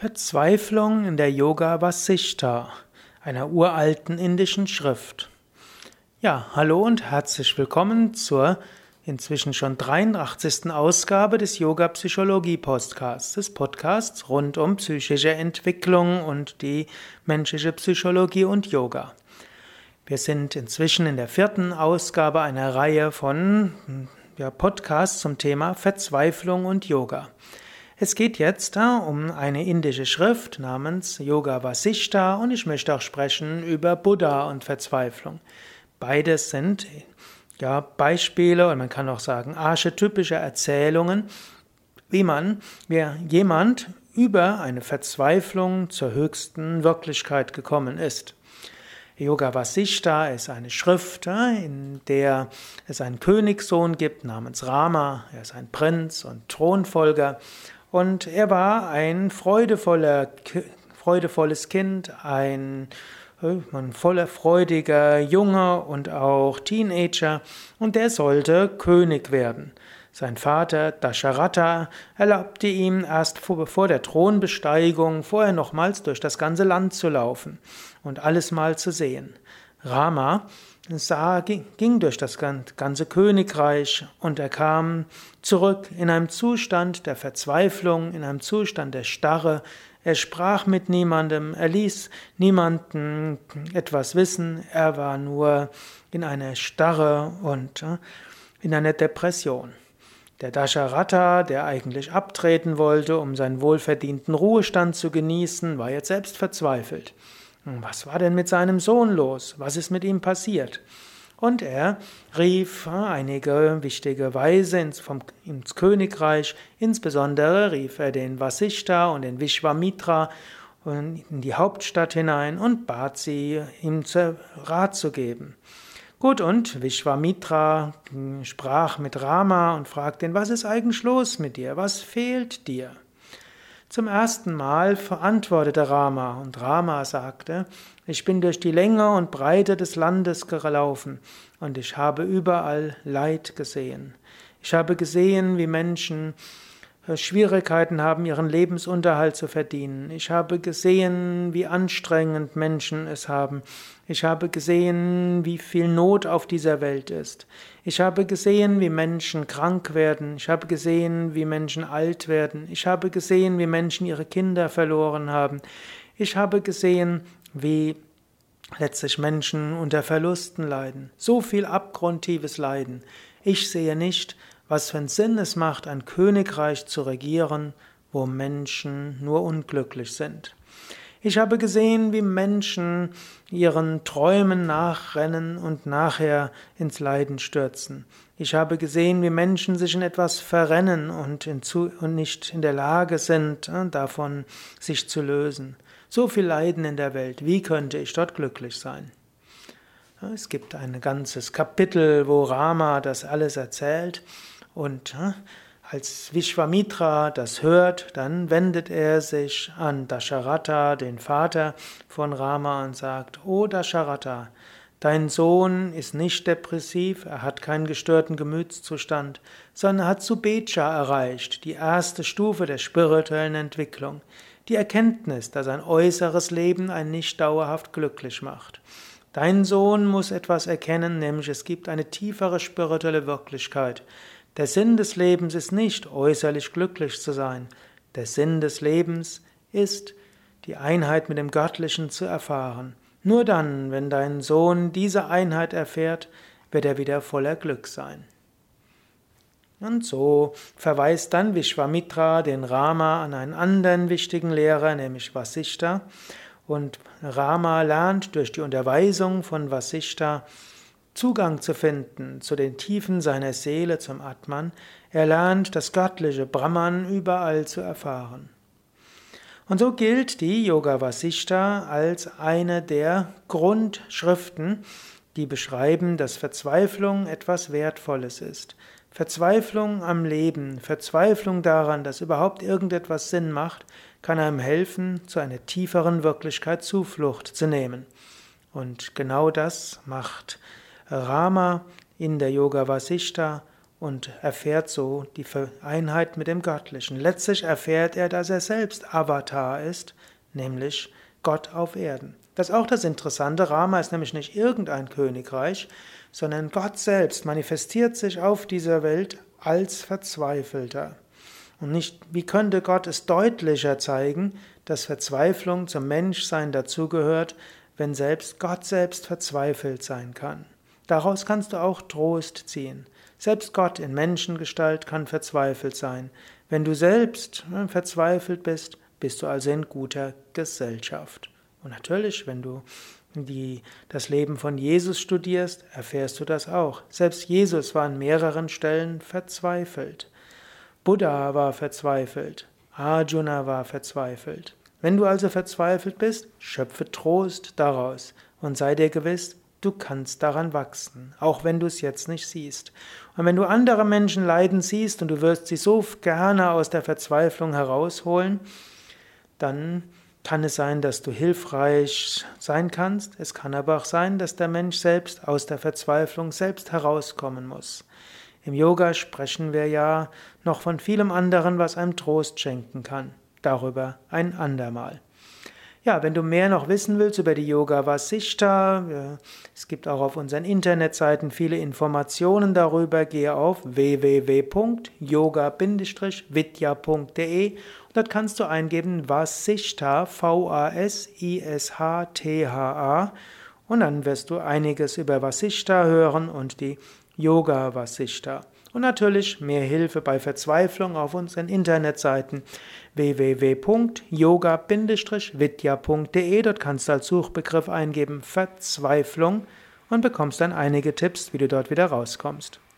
Verzweiflung in der Yoga Vasishta, einer uralten indischen Schrift. Ja, hallo und herzlich willkommen zur inzwischen schon 83. Ausgabe des Yoga Psychologie Podcasts, des Podcasts rund um psychische Entwicklung und die menschliche Psychologie und Yoga. Wir sind inzwischen in der vierten Ausgabe einer Reihe von ja, Podcasts zum Thema Verzweiflung und Yoga. Es geht jetzt um eine indische Schrift namens Yoga Vasishta und ich möchte auch sprechen über Buddha und Verzweiflung. Beides sind ja Beispiele und man kann auch sagen archetypische Erzählungen, wie man, wie jemand über eine Verzweiflung zur höchsten Wirklichkeit gekommen ist. Yoga Vasishta ist eine Schrift, in der es einen Königssohn gibt namens Rama. Er ist ein Prinz und Thronfolger und er war ein freudevoller, freudevolles Kind, ein, ein voller freudiger Junge und auch Teenager und der sollte König werden. Sein Vater Dasharatha erlaubte ihm erst vor der Thronbesteigung vorher nochmals durch das ganze Land zu laufen und alles mal zu sehen. Rama sah, ging durch das ganze Königreich und er kam zurück in einem Zustand der Verzweiflung, in einem Zustand der Starre. Er sprach mit niemandem, er ließ niemanden etwas wissen, er war nur in einer Starre und äh, in einer Depression. Der Dasharatha, der eigentlich abtreten wollte, um seinen wohlverdienten Ruhestand zu genießen, war jetzt selbst verzweifelt. Was war denn mit seinem Sohn los? Was ist mit ihm passiert? Und er rief einige wichtige Weise ins, vom, ins Königreich, insbesondere rief er den Vasishta und den Vishwamitra in die Hauptstadt hinein und bat sie, ihm Rat zu geben. Gut, und Vishwamitra sprach mit Rama und fragte ihn, was ist eigentlich los mit dir? Was fehlt dir? Zum ersten Mal verantwortete Rama und Rama sagte, ich bin durch die Länge und Breite des Landes gelaufen und ich habe überall Leid gesehen. Ich habe gesehen, wie Menschen Schwierigkeiten haben, ihren Lebensunterhalt zu verdienen. Ich habe gesehen, wie anstrengend Menschen es haben. Ich habe gesehen, wie viel Not auf dieser Welt ist. Ich habe gesehen, wie Menschen krank werden. Ich habe gesehen, wie Menschen alt werden. Ich habe gesehen, wie Menschen ihre Kinder verloren haben. Ich habe gesehen, wie letztlich Menschen unter Verlusten leiden. So viel abgrundtiefes Leiden. Ich sehe nicht, was für einen Sinn es macht, ein Königreich zu regieren, wo Menschen nur unglücklich sind. Ich habe gesehen, wie Menschen ihren Träumen nachrennen und nachher ins Leiden stürzen. Ich habe gesehen, wie Menschen sich in etwas verrennen und, und nicht in der Lage sind, äh, davon sich zu lösen. So viel Leiden in der Welt. Wie könnte ich dort glücklich sein? Es gibt ein ganzes Kapitel, wo Rama das alles erzählt. Und als Vishwamitra das hört, dann wendet er sich an Dasharatha, den Vater von Rama, und sagt, O Dasharatha, dein Sohn ist nicht depressiv, er hat keinen gestörten Gemütszustand, sondern hat Subecha erreicht, die erste Stufe der spirituellen Entwicklung, die Erkenntnis, dass ein äußeres Leben einen nicht dauerhaft glücklich macht. Dein Sohn muss etwas erkennen, nämlich es gibt eine tiefere spirituelle Wirklichkeit. Der Sinn des Lebens ist nicht äußerlich glücklich zu sein. Der Sinn des Lebens ist, die Einheit mit dem Göttlichen zu erfahren. Nur dann, wenn dein Sohn diese Einheit erfährt, wird er wieder voller Glück sein. Und so verweist dann Vishwamitra den Rama an einen anderen wichtigen Lehrer, nämlich Vasishta. Und Rama lernt durch die Unterweisung von Vasishta Zugang zu finden zu den Tiefen seiner Seele, zum Atman. Er lernt das göttliche Brahman überall zu erfahren. Und so gilt die Yoga Vasishta als eine der Grundschriften, die beschreiben, dass Verzweiflung etwas Wertvolles ist. Verzweiflung am Leben, Verzweiflung daran, dass überhaupt irgendetwas Sinn macht, kann einem helfen, zu einer tieferen Wirklichkeit Zuflucht zu nehmen. Und genau das macht Rama in der Yoga Vasishta und erfährt so die Einheit mit dem Göttlichen. Letztlich erfährt er, dass er selbst Avatar ist, nämlich Gott auf Erden. Das ist auch das Interessante. Rama ist nämlich nicht irgendein Königreich, sondern Gott selbst manifestiert sich auf dieser Welt als Verzweifelter. Und nicht, wie könnte Gott es deutlicher zeigen, dass Verzweiflung zum Menschsein dazugehört, wenn selbst Gott selbst verzweifelt sein kann. Daraus kannst du auch Trost ziehen. Selbst Gott in Menschengestalt kann verzweifelt sein. Wenn du selbst hm, verzweifelt bist, bist du also in guter Gesellschaft. Und natürlich, wenn du die, das Leben von Jesus studierst, erfährst du das auch. Selbst Jesus war an mehreren Stellen verzweifelt. Buddha war verzweifelt. Arjuna war verzweifelt. Wenn du also verzweifelt bist, schöpfe Trost daraus und sei dir gewiss, du kannst daran wachsen, auch wenn du es jetzt nicht siehst. Und wenn du andere Menschen leiden siehst und du wirst sie so gerne aus der Verzweiflung herausholen, dann kann es sein, dass du hilfreich sein kannst. Es kann aber auch sein, dass der Mensch selbst aus der Verzweiflung selbst herauskommen muss. Im Yoga sprechen wir ja noch von vielem anderen, was einem Trost schenken kann. Darüber ein andermal. Ja, wenn du mehr noch wissen willst über die Yoga Vasishta, es gibt auch auf unseren Internetseiten viele Informationen darüber, gehe auf www.yoga-vidya.de und dort kannst du eingeben Vasishta, V-A-S-I-S-H-T-H-A und dann wirst du einiges über Vasishta hören und die Yoga Vasishta. Und natürlich mehr Hilfe bei Verzweiflung auf unseren Internetseiten www.yoga-vidya.de. Dort kannst du als Suchbegriff eingeben Verzweiflung und bekommst dann einige Tipps, wie du dort wieder rauskommst.